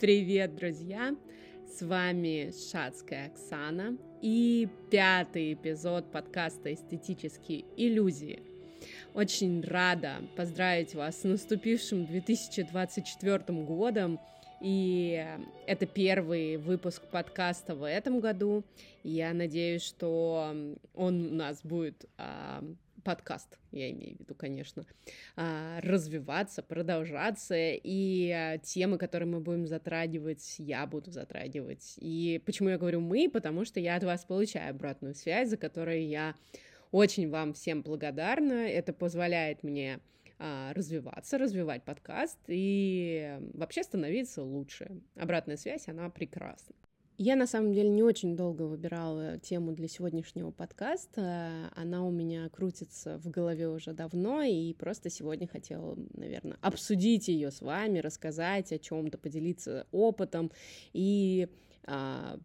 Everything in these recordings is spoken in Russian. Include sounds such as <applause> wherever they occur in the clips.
Привет, друзья! С вами Шацкая Оксана и пятый эпизод подкаста «Эстетические иллюзии». Очень рада поздравить вас с наступившим 2024 годом. И это первый выпуск подкаста в этом году. Я надеюсь, что он у нас будет а, подкаст, я имею в виду, конечно, а, развиваться, продолжаться, и а, темы, которые мы будем затрагивать, я буду затрагивать. И почему я говорю мы? Потому что я от вас получаю обратную связь, за которую я очень вам всем благодарна. Это позволяет мне а, развиваться, развивать подкаст и вообще становиться лучше. Обратная связь, она прекрасна. Я на самом деле не очень долго выбирала тему для сегодняшнего подкаста. Она у меня крутится в голове уже давно, и просто сегодня хотела, наверное, обсудить ее с вами, рассказать о чем-то, поделиться опытом и а,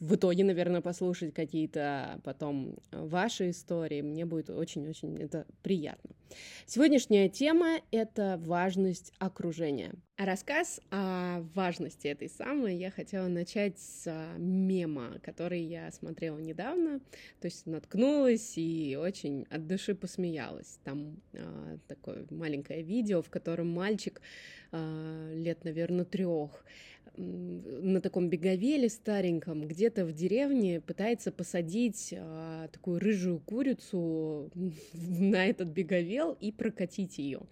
в итоге, наверное, послушать какие-то потом ваши истории. Мне будет очень-очень это приятно. Сегодняшняя тема — это важность окружения. Рассказ о важности этой самой я хотела начать с мема, который я смотрела недавно, то есть наткнулась и очень от души посмеялась. Там а, такое маленькое видео, в котором мальчик а, лет, наверное, трех на таком беговеле стареньком где-то в деревне пытается посадить а, такую рыжую курицу <laughs> на этот беговел и прокатить ее.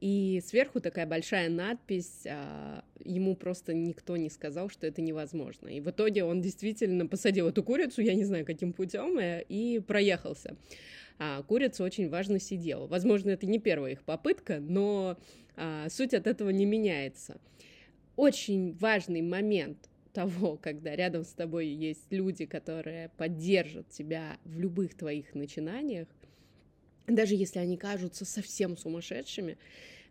И сверху такая большая надпись, а, ему просто никто не сказал, что это невозможно. И в итоге он действительно посадил эту курицу, я не знаю, каким путем, э, и проехался. А курица очень важно сидела. Возможно, это не первая их попытка, но а, суть от этого не меняется очень важный момент того, <laughs> когда рядом с тобой есть люди, которые поддержат тебя в любых твоих начинаниях, даже если они кажутся совсем сумасшедшими,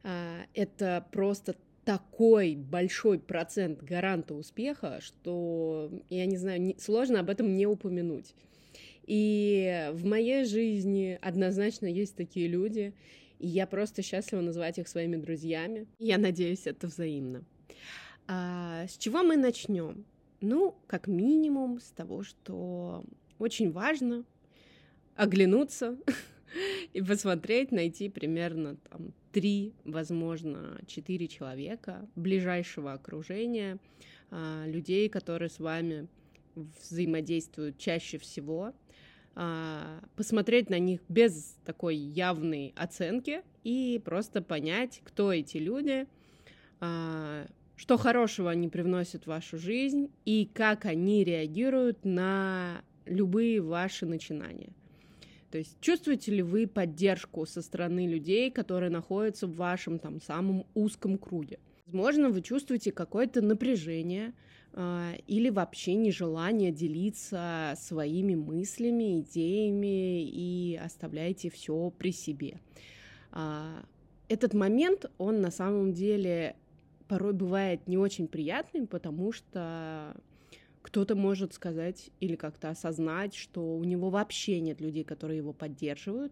а, это просто такой большой процент гаранта успеха, что, я не знаю, сложно об этом не упомянуть. И в моей жизни однозначно есть такие люди, и я просто счастлива называть их своими друзьями. Я надеюсь, это взаимно. А, с чего мы начнем? Ну, как минимум, с того, что очень важно оглянуться <laughs> <laughs> и посмотреть, найти примерно там три, возможно, четыре человека ближайшего окружения, а, людей, которые с вами взаимодействуют чаще всего, а, посмотреть на них без такой явной оценки и просто понять, кто эти люди, а, что хорошего они привносят в вашу жизнь и как они реагируют на любые ваши начинания. То есть чувствуете ли вы поддержку со стороны людей, которые находятся в вашем там самом узком круге? Возможно, вы чувствуете какое-то напряжение э, или вообще нежелание делиться своими мыслями, идеями и оставляете все при себе. Э, этот момент, он на самом деле порой бывает не очень приятным, потому что кто-то может сказать или как-то осознать, что у него вообще нет людей, которые его поддерживают.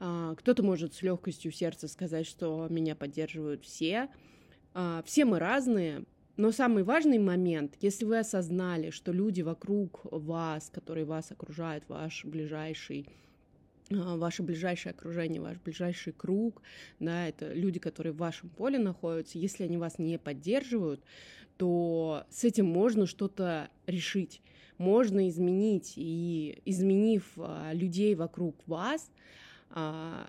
А, кто-то может с легкостью сердца сказать, что меня поддерживают все. А, все мы разные, но самый важный момент, если вы осознали, что люди вокруг вас, которые вас окружают, ваш ближайший а, ваше ближайшее окружение, ваш ближайший круг, да, это люди, которые в вашем поле находятся, если они вас не поддерживают, то с этим можно что-то решить, можно изменить, и изменив а, людей вокруг вас, а,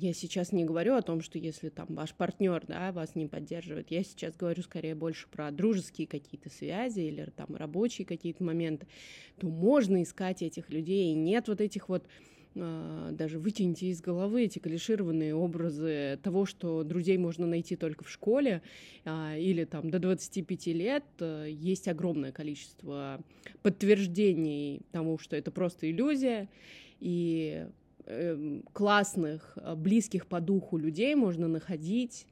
я сейчас не говорю о том, что если там ваш партнер, да, вас не поддерживает, я сейчас говорю скорее больше про дружеские какие-то связи или там рабочие какие-то моменты, то можно искать этих людей, и нет вот этих вот даже вытяните из головы эти клишированные образы того, что друзей можно найти только в школе а, или там до 25 лет. Э, есть огромное количество подтверждений тому, что это просто иллюзия, и эм, классных, близких по духу людей можно находить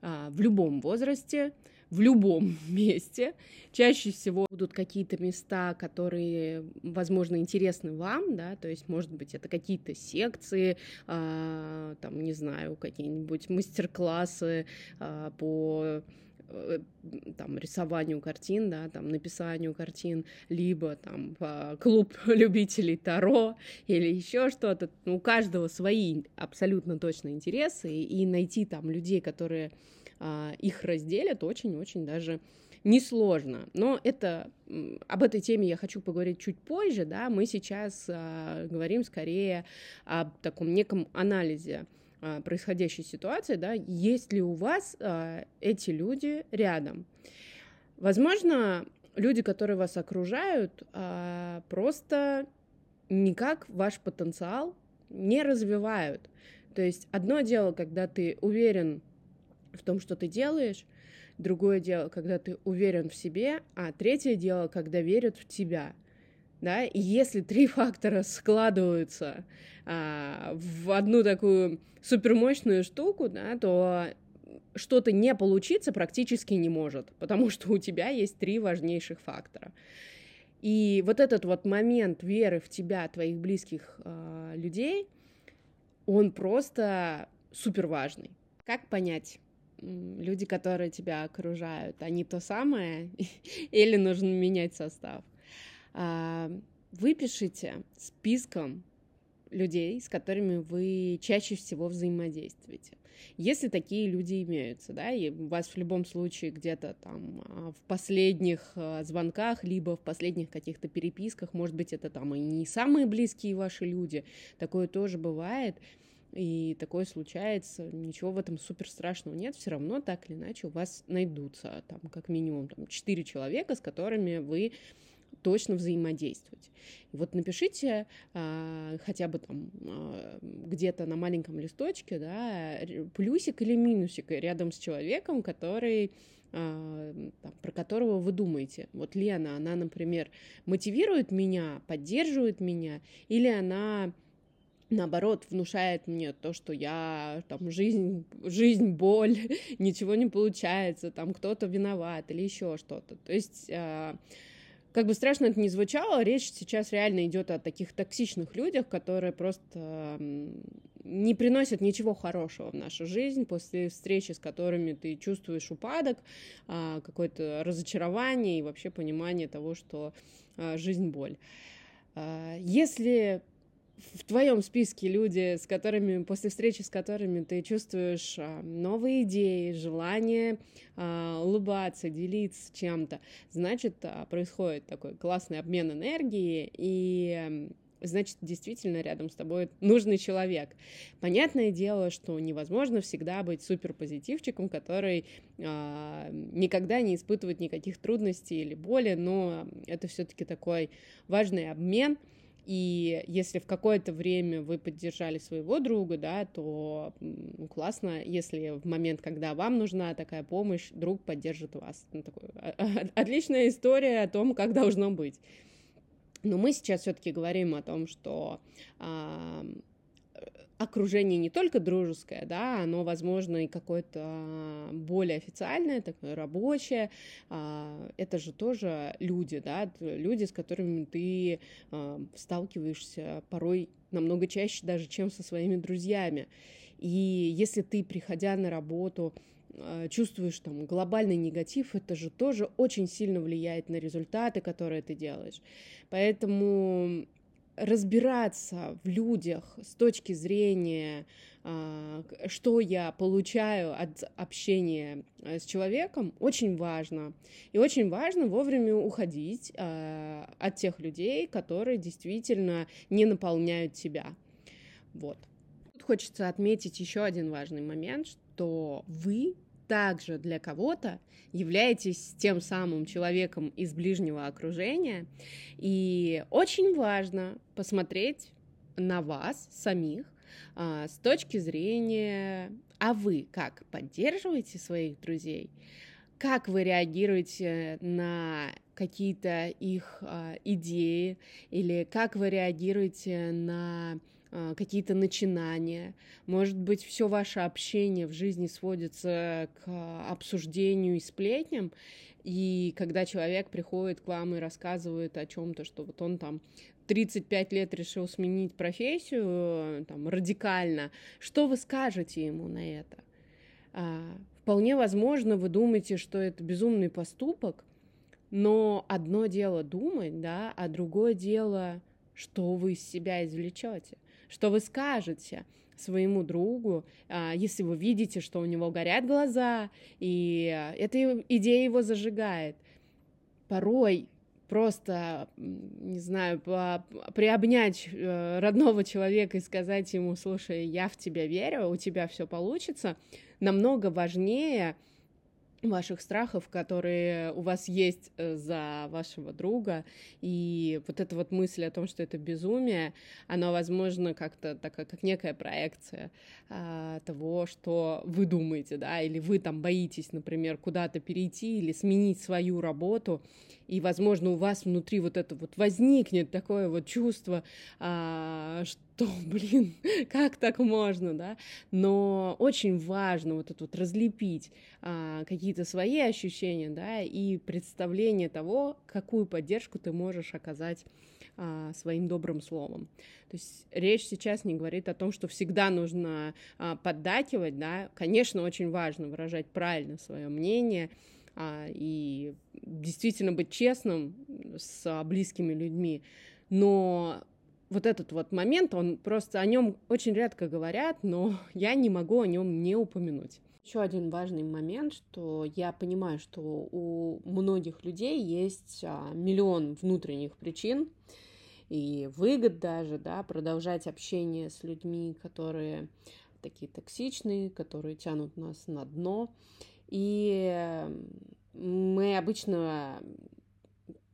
а, в любом возрасте, в любом <laughs> месте. Чаще всего будут какие-то места, которые, возможно, интересны вам, да, то есть, может быть, это какие-то секции, э, там, не знаю, какие-нибудь мастер-классы э, по там, рисованию картин, да, там, написанию картин, либо там клуб <laughs> любителей Таро или еще что-то. Ну, у каждого свои абсолютно точно интересы, и найти там людей, которые а, их разделят, очень-очень даже несложно. Но это об этой теме я хочу поговорить чуть позже, да, мы сейчас а, говорим скорее об таком неком анализе а, происходящей ситуации, да, есть ли у вас а, эти люди рядом. Возможно, люди, которые вас окружают, а, просто никак ваш потенциал не развивают. То есть одно дело, когда ты уверен в том, что ты делаешь, другое дело, когда ты уверен в себе, а третье дело, когда верят в тебя. Да? И если три <laughs> фактора складываются а, в одну такую супермощную штуку, да, то что-то не получиться практически не может, потому что у тебя есть три важнейших фактора. И вот этот вот момент веры в тебя, твоих близких э, людей, он просто супер важный. Как понять? люди, которые тебя окружают, они то самое <laughs> или нужно менять состав. Выпишите списком людей, с которыми вы чаще всего взаимодействуете. Если такие люди имеются, да, и у вас в любом случае где-то там а, в последних а, звонках, либо в последних каких-то переписках, может быть, это там и не самые близкие ваши люди, такое тоже бывает, и такое случается, ничего в этом супер страшного нет, все равно так или иначе у вас найдутся там как минимум там, 4 человека, с которыми вы точно взаимодействовать. Вот напишите а, хотя бы там а, где-то на маленьком листочке, да, плюсик или минусик рядом с человеком, который а, там, про которого вы думаете. Вот Лена, она, например, мотивирует меня, поддерживает меня, или она наоборот, внушает мне то, что я там жизнь, жизнь, боль, <laughs> ничего не получается, там кто-то виноват или еще что-то. То есть, как бы страшно это ни звучало, речь сейчас реально идет о таких токсичных людях, которые просто не приносят ничего хорошего в нашу жизнь, после встречи с которыми ты чувствуешь упадок, э, какое-то разочарование и вообще понимание того, что э, жизнь боль. Если в твоем списке люди, с которыми, после встречи с которыми ты чувствуешь а, новые идеи, желание а, улыбаться, делиться чем-то, значит, а, происходит такой классный обмен энергии, и значит, действительно рядом с тобой нужный человек. Понятное дело, что невозможно всегда быть суперпозитивчиком, который э, никогда не испытывает никаких трудностей или боли, но это все-таки такой важный обмен — и если в какое-то время вы поддержали своего друга, да, то классно, если в момент, когда вам нужна такая помощь, друг поддержит вас. Ну, такой, а, а, <laughs> отличная история о том, как должно быть. Но мы сейчас все-таки говорим о том, что окружение не только дружеское, да, оно, возможно, и какое-то более официальное, такое рабочее. А, это же тоже люди, да, люди, с которыми ты а, сталкиваешься порой намного чаще даже, чем со своими друзьями. И если ты, приходя на работу, а, чувствуешь там глобальный негатив, это же тоже очень сильно влияет на результаты, которые ты делаешь. Поэтому разбираться в людях с точки зрения, а, что я получаю от общения э, с человеком, очень важно. И очень важно вовремя уходить а, от тех людей, которые действительно не наполняют тебя. Вот. Тут хочется отметить еще один важный момент, что вы также для кого-то являетесь тем самым человеком из ближнего окружения. И очень важно посмотреть на вас самих а, с точки зрения, а вы как поддерживаете своих друзей, как вы реагируете на какие-то их а, идеи или как вы реагируете на какие-то начинания. Может быть, все ваше общение в жизни сводится к обсуждению и сплетням, и когда человек приходит к вам и рассказывает о чем-то, что вот он там 35 лет решил сменить профессию там, радикально, что вы скажете ему на это? А, вполне возможно, вы думаете, что это безумный поступок, но одно дело думать, да, а другое дело, что вы из себя извлечете, что вы скажете своему другу, а, если вы видите, что у него горят глаза, и эта идея его зажигает. Порой просто, не знаю, приобнять э, родного человека и сказать ему, слушай, я в тебя верю, у тебя все получится, намного важнее, ваших страхов, которые у вас есть э, за вашего друга, и вот эта вот мысль о том, что это безумие, она, возможно, как-то такая, как некая проекция а, того, что вы думаете, да, или вы там боитесь, например, куда-то перейти или сменить свою работу, и, возможно, у вас внутри вот это вот возникнет такое вот чувство, а, что что, <laughs> блин, как так можно, да? Но очень важно вот это вот разлепить а, какие-то свои ощущения, да, и представление того, какую поддержку ты можешь оказать а, своим добрым словом. То есть речь сейчас не говорит о том, что всегда нужно а, поддакивать, да, конечно, очень важно выражать правильно свое мнение, а, и действительно быть честным с близкими людьми, но вот этот вот момент, он просто о нем очень редко говорят, но <laughs> я не могу о нем не упомянуть. Еще один важный момент, что я понимаю, что у многих людей есть а, миллион внутренних причин и выгод даже, да, продолжать общение с людьми, которые такие токсичные, которые тянут нас на дно. И мы обычно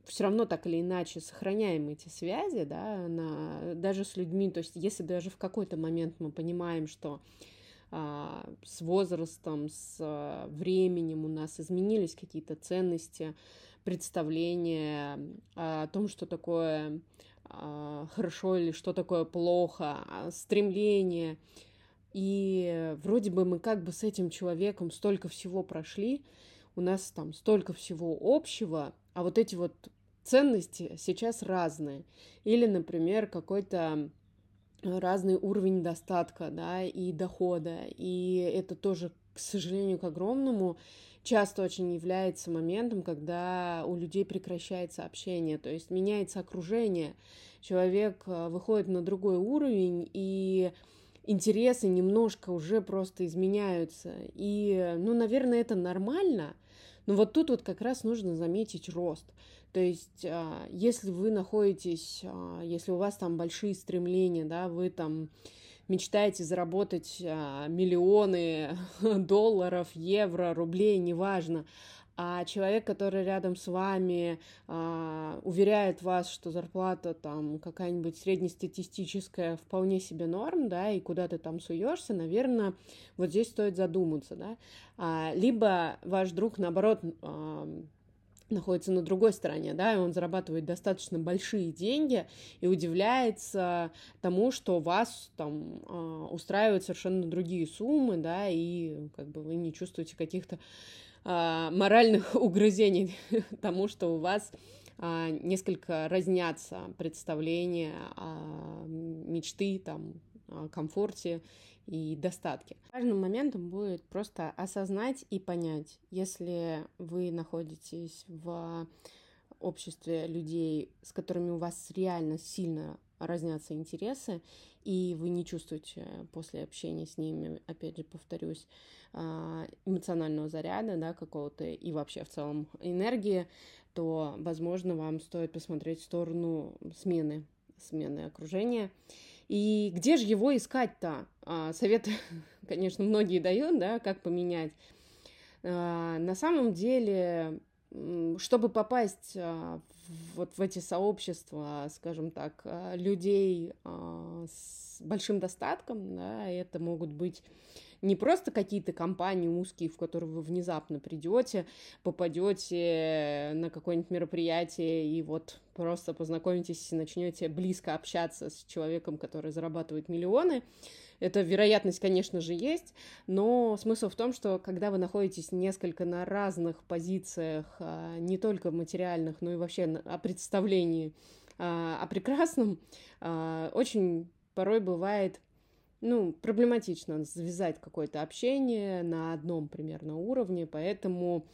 все равно так или иначе сохраняем эти связи, да, на, даже с людьми, то есть если даже в какой-то момент мы понимаем, что а, с возрастом, с а, временем у нас изменились какие-то ценности, представления о том, что такое а, хорошо или что такое плохо, а, стремление, и вроде бы мы как бы с этим человеком столько всего прошли, у нас там столько всего общего, а вот эти вот ценности сейчас разные. Или, например, какой-то разный уровень достатка, да, и дохода. И это тоже, к сожалению, к огромному, часто очень является моментом, когда у людей прекращается общение, то есть меняется окружение, человек э, выходит на другой уровень, и интересы немножко уже просто изменяются. И, ну, наверное, это нормально, но вот тут вот как раз нужно заметить рост. То есть, а, если вы находитесь, а, если у вас там большие стремления, да, вы там мечтаете заработать а, миллионы <laughs> долларов, евро, рублей, неважно, а человек, который рядом с вами, уверяет вас, что зарплата там какая-нибудь среднестатистическая вполне себе норм, да, и куда ты там суешься, наверное, вот здесь стоит задуматься, да. Либо ваш друг, наоборот, находится на другой стороне, да, и он зарабатывает достаточно большие деньги и удивляется тому, что вас там э, устраивают совершенно другие суммы, да, и как бы вы не чувствуете каких-то а, моральных <laughs> угрызений <laughs> тому, что у вас а, несколько разнятся представления, а, мечты, там, о комфорте и достатке. Важным моментом будет просто осознать и понять, если вы находитесь в обществе людей, с которыми у вас реально сильно разнятся интересы, и вы не чувствуете после общения с ними, опять же, повторюсь, а, эмоционального заряда, да, какого-то и вообще в целом энергии, то, возможно, вам стоит посмотреть в сторону смены, смены окружения. И где же его искать-то? А, советы, <laughs> конечно, многие дают, да, как поменять. А, на самом деле, чтобы попасть вот в эти сообщества, скажем так, людей с большим достатком, да, это могут быть не просто какие-то компании узкие, в которые вы внезапно придете, попадете на какое-нибудь мероприятие и вот просто познакомитесь и начнете близко общаться с человеком, который зарабатывает миллионы. Эта вероятность, конечно же, есть, но смысл в том, что когда вы находитесь несколько на разных позициях, а, не только материальных, но и вообще о представлении а, о прекрасном, а, очень порой бывает ну, проблематично завязать какое-то общение на одном примерно уровне, поэтому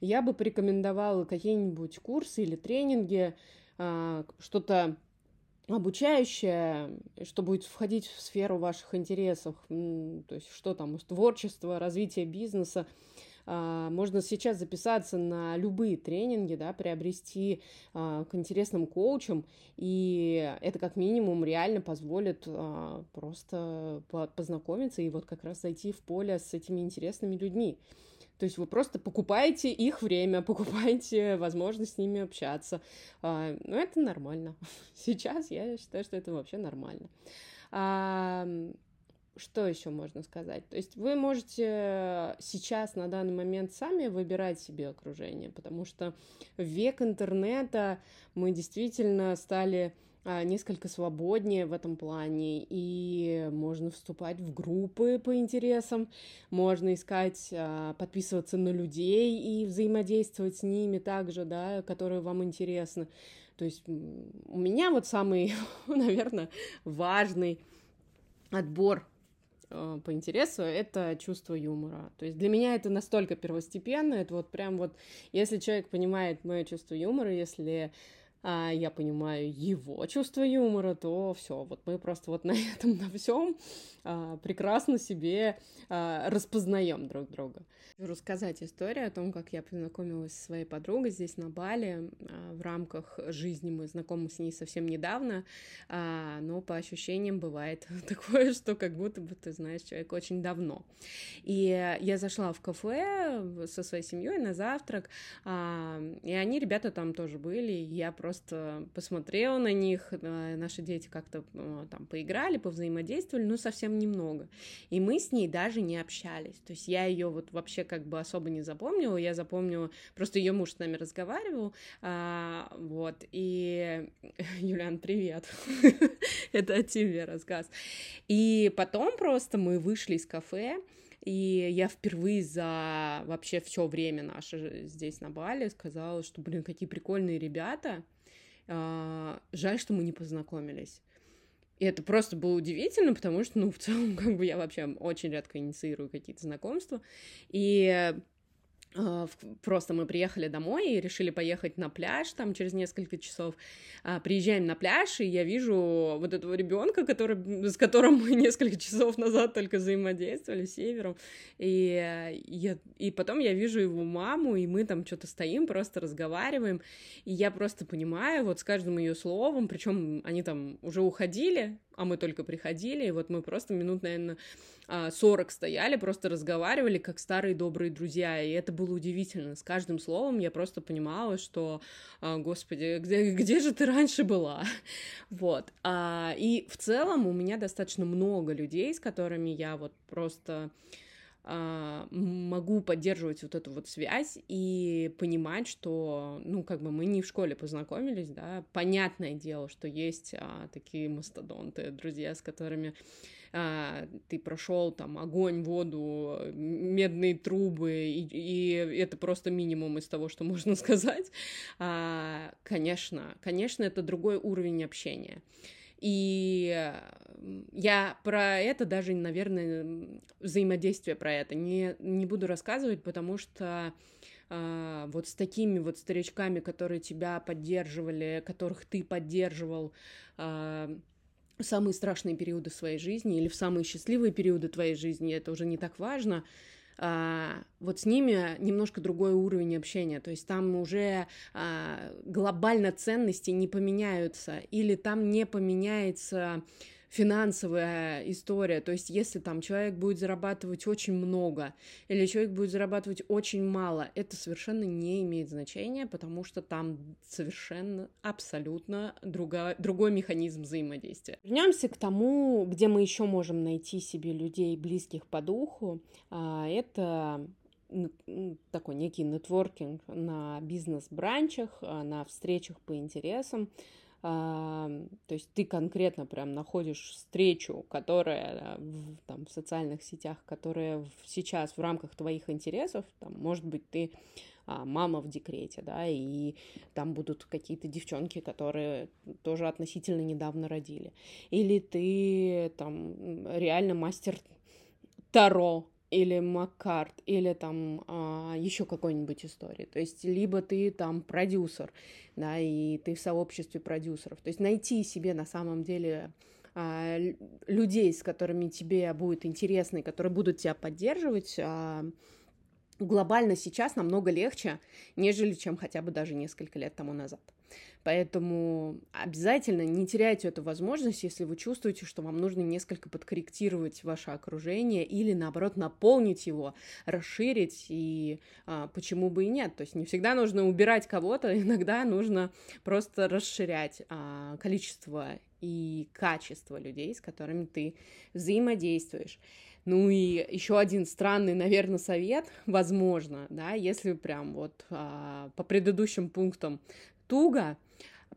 я бы порекомендовала какие-нибудь курсы или тренинги, а, что-то обучающее, что будет входить в сферу ваших интересов, то есть что там, творчество, развитие бизнеса, можно сейчас записаться на любые тренинги, да, приобрести а, к интересным коучам, и это как минимум реально позволит а, просто познакомиться и вот как раз зайти в поле с этими интересными людьми. То есть вы просто покупаете их время, <laughs> покупаете возможность с ними общаться. Ну, это нормально. <laughs> Сейчас я считаю, что это вообще нормально что еще можно сказать? То есть вы можете сейчас на данный момент сами выбирать себе окружение, потому что в век интернета мы действительно стали а, несколько свободнее в этом плане, и можно вступать в группы по интересам, можно искать, а, подписываться на людей и взаимодействовать с ними также, да, которые вам интересны. То есть у меня вот самый, <laughs> наверное, важный отбор Э, по интересу, это чувство юмора. То есть для меня это настолько первостепенно, это вот прям вот, если человек понимает мое чувство юмора, если а, я понимаю его чувство юмора, то все, вот мы просто вот <laughs> на этом, на всем а, прекрасно себе а, распознаем друг друга. Рассказать историю о том, как я познакомилась со своей подругой здесь на Бали а, в рамках жизни. Мы знакомы с ней совсем недавно, а, но по ощущениям бывает <laughs> такое, что как будто бы ты знаешь человека очень давно. И я зашла в кафе со своей семьей на завтрак, а, и они, ребята, там тоже были. Я просто посмотрела на них, а, наши дети как-то а, там поиграли, повзаимодействовали, ну совсем немного. И мы с ней даже не общались. То есть я ее вот вообще как бы особо не запомнила, я запомнила, просто ее муж с нами разговаривал, а, вот, и <laughs> Юлиан, привет, <laughs> это о тебе рассказ. И потом просто мы вышли из кафе, и я впервые за вообще все время наше здесь на Бали сказала, что, блин, какие прикольные ребята, жаль, что мы не познакомились. И это просто было удивительно, потому что, ну, в целом, <laughs> как бы я вообще очень редко инициирую какие-то знакомства. И а, просто мы приехали домой и решили поехать на пляж там через несколько часов. А, приезжаем на пляж, и я вижу вот этого ребенка, который, с которым мы <laughs> несколько часов назад только взаимодействовали, севером. И, я, и потом я вижу его маму, и мы там что-то стоим, просто разговариваем. И я просто понимаю вот с каждым ее словом, причем они там уже уходили, а мы только приходили, и вот мы просто минут, наверное, 40 а, стояли, просто разговаривали, как старые добрые друзья, и это было удивительно. С каждым словом я просто понимала, что, а, господи, где, где же ты раньше была? <laughs> Вот. А, и в целом у меня достаточно много людей, с которыми я вот просто могу поддерживать вот эту вот связь и понимать, что, ну, как бы мы не в школе познакомились, да, понятное дело, что есть а, такие мастодонты, друзья, с которыми а, ты прошел там огонь, воду, медные трубы, и, и это просто минимум из того, что можно <laughs> сказать. А, конечно, конечно, это другой уровень общения. И я про это даже, наверное, взаимодействие про это не, не буду рассказывать, потому что Uh, вот с такими вот старичками, которые тебя поддерживали, которых ты поддерживал uh, в самые страшные периоды своей жизни или в самые счастливые периоды твоей жизни, это уже не так важно, вот с ними немножко другой уровень общения, то есть там уже а, глобально ценности не поменяются, или там не поменяется финансовая история. То есть, если там человек будет зарабатывать очень много или человек будет зарабатывать очень мало, это совершенно не имеет значения, потому что там совершенно абсолютно другой, другой механизм взаимодействия. Вернемся к тому, где мы еще можем найти себе людей близких по духу. А, это такой некий нетворкинг на бизнес-бранчах, на встречах по интересам. То есть ты конкретно прям находишь встречу, которая в, там, в социальных сетях, которая сейчас в рамках твоих интересов, там, может быть, ты а, мама в декрете, да, и там будут какие-то девчонки, которые тоже относительно недавно родили. Или ты там реально мастер Таро, или Маккарт, или там а, еще какой-нибудь истории. То есть либо ты там продюсер, да, и ты в сообществе продюсеров. То есть найти себе на самом деле а, людей, с которыми тебе будет интересно, и которые будут тебя поддерживать, а, глобально сейчас намного легче, нежели чем хотя бы даже несколько лет тому назад. Поэтому обязательно не теряйте эту возможность, если вы чувствуете, что вам нужно несколько подкорректировать ваше окружение или, наоборот, наполнить его, расширить, и а, почему бы и нет. То есть не всегда нужно убирать кого-то, <laughs> иногда нужно просто расширять а, количество и качество людей, с которыми ты взаимодействуешь. Ну и еще один странный, наверное, совет, возможно, да, если прям вот а, по предыдущим пунктам туго,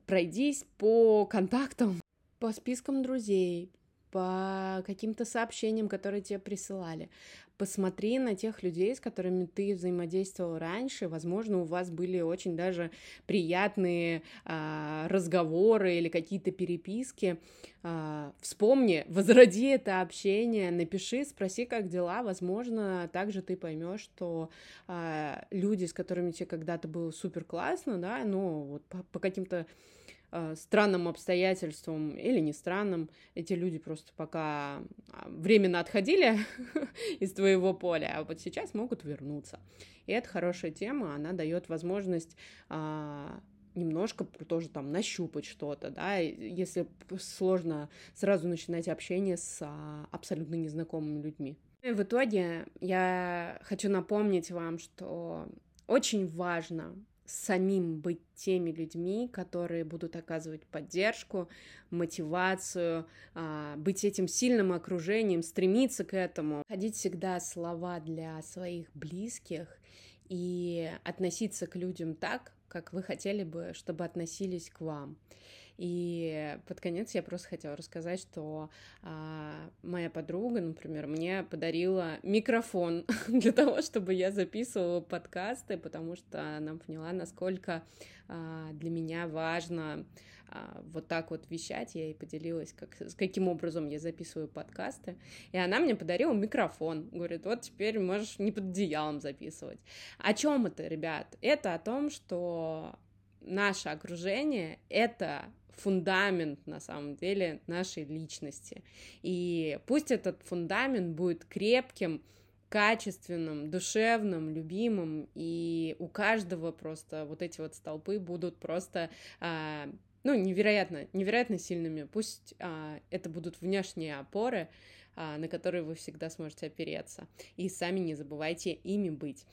пройдись по контактам, по спискам друзей, по каким-то сообщениям, которые тебе присылали. Посмотри на тех людей, с которыми ты взаимодействовал раньше. Возможно, у вас были очень даже приятные а, разговоры или какие-то переписки. А, вспомни, возроди это общение, напиши, спроси, как дела. Возможно, также ты поймешь, что а, люди, с которыми тебе когда-то было супер классно, да, ну вот по, по каким-то странным обстоятельствам или не странным, эти люди просто пока а, временно отходили <laughs> из твоего поля, а вот сейчас могут вернуться. И это хорошая тема, она дает возможность а, немножко тоже там нащупать что-то, да, если сложно сразу начинать общение с а, абсолютно незнакомыми людьми. И в итоге я хочу напомнить вам, что очень важно самим быть теми людьми, которые будут оказывать поддержку, мотивацию, а, быть этим сильным окружением, стремиться к этому, ходить всегда слова для своих близких и относиться к людям так, как вы хотели бы, чтобы относились к вам. И под конец я просто хотела рассказать, что а, моя подруга, например, мне подарила микрофон <laughs> для того, чтобы я записывала подкасты, потому что она поняла, насколько а, для меня важно а, вот так вот вещать. Я ей поделилась, как, с каким образом я записываю подкасты. И она мне подарила микрофон. Говорит, вот теперь можешь не под одеялом записывать. О чем это, ребят? Это о том, что наше окружение — это фундамент, на самом деле, нашей личности. И пусть этот фундамент будет крепким, качественным, душевным, любимым, и у каждого просто вот эти вот столпы будут просто а, ну, невероятно, невероятно сильными. Пусть а, это будут внешние опоры, а, на которые вы всегда сможете опереться. И сами не забывайте ими быть.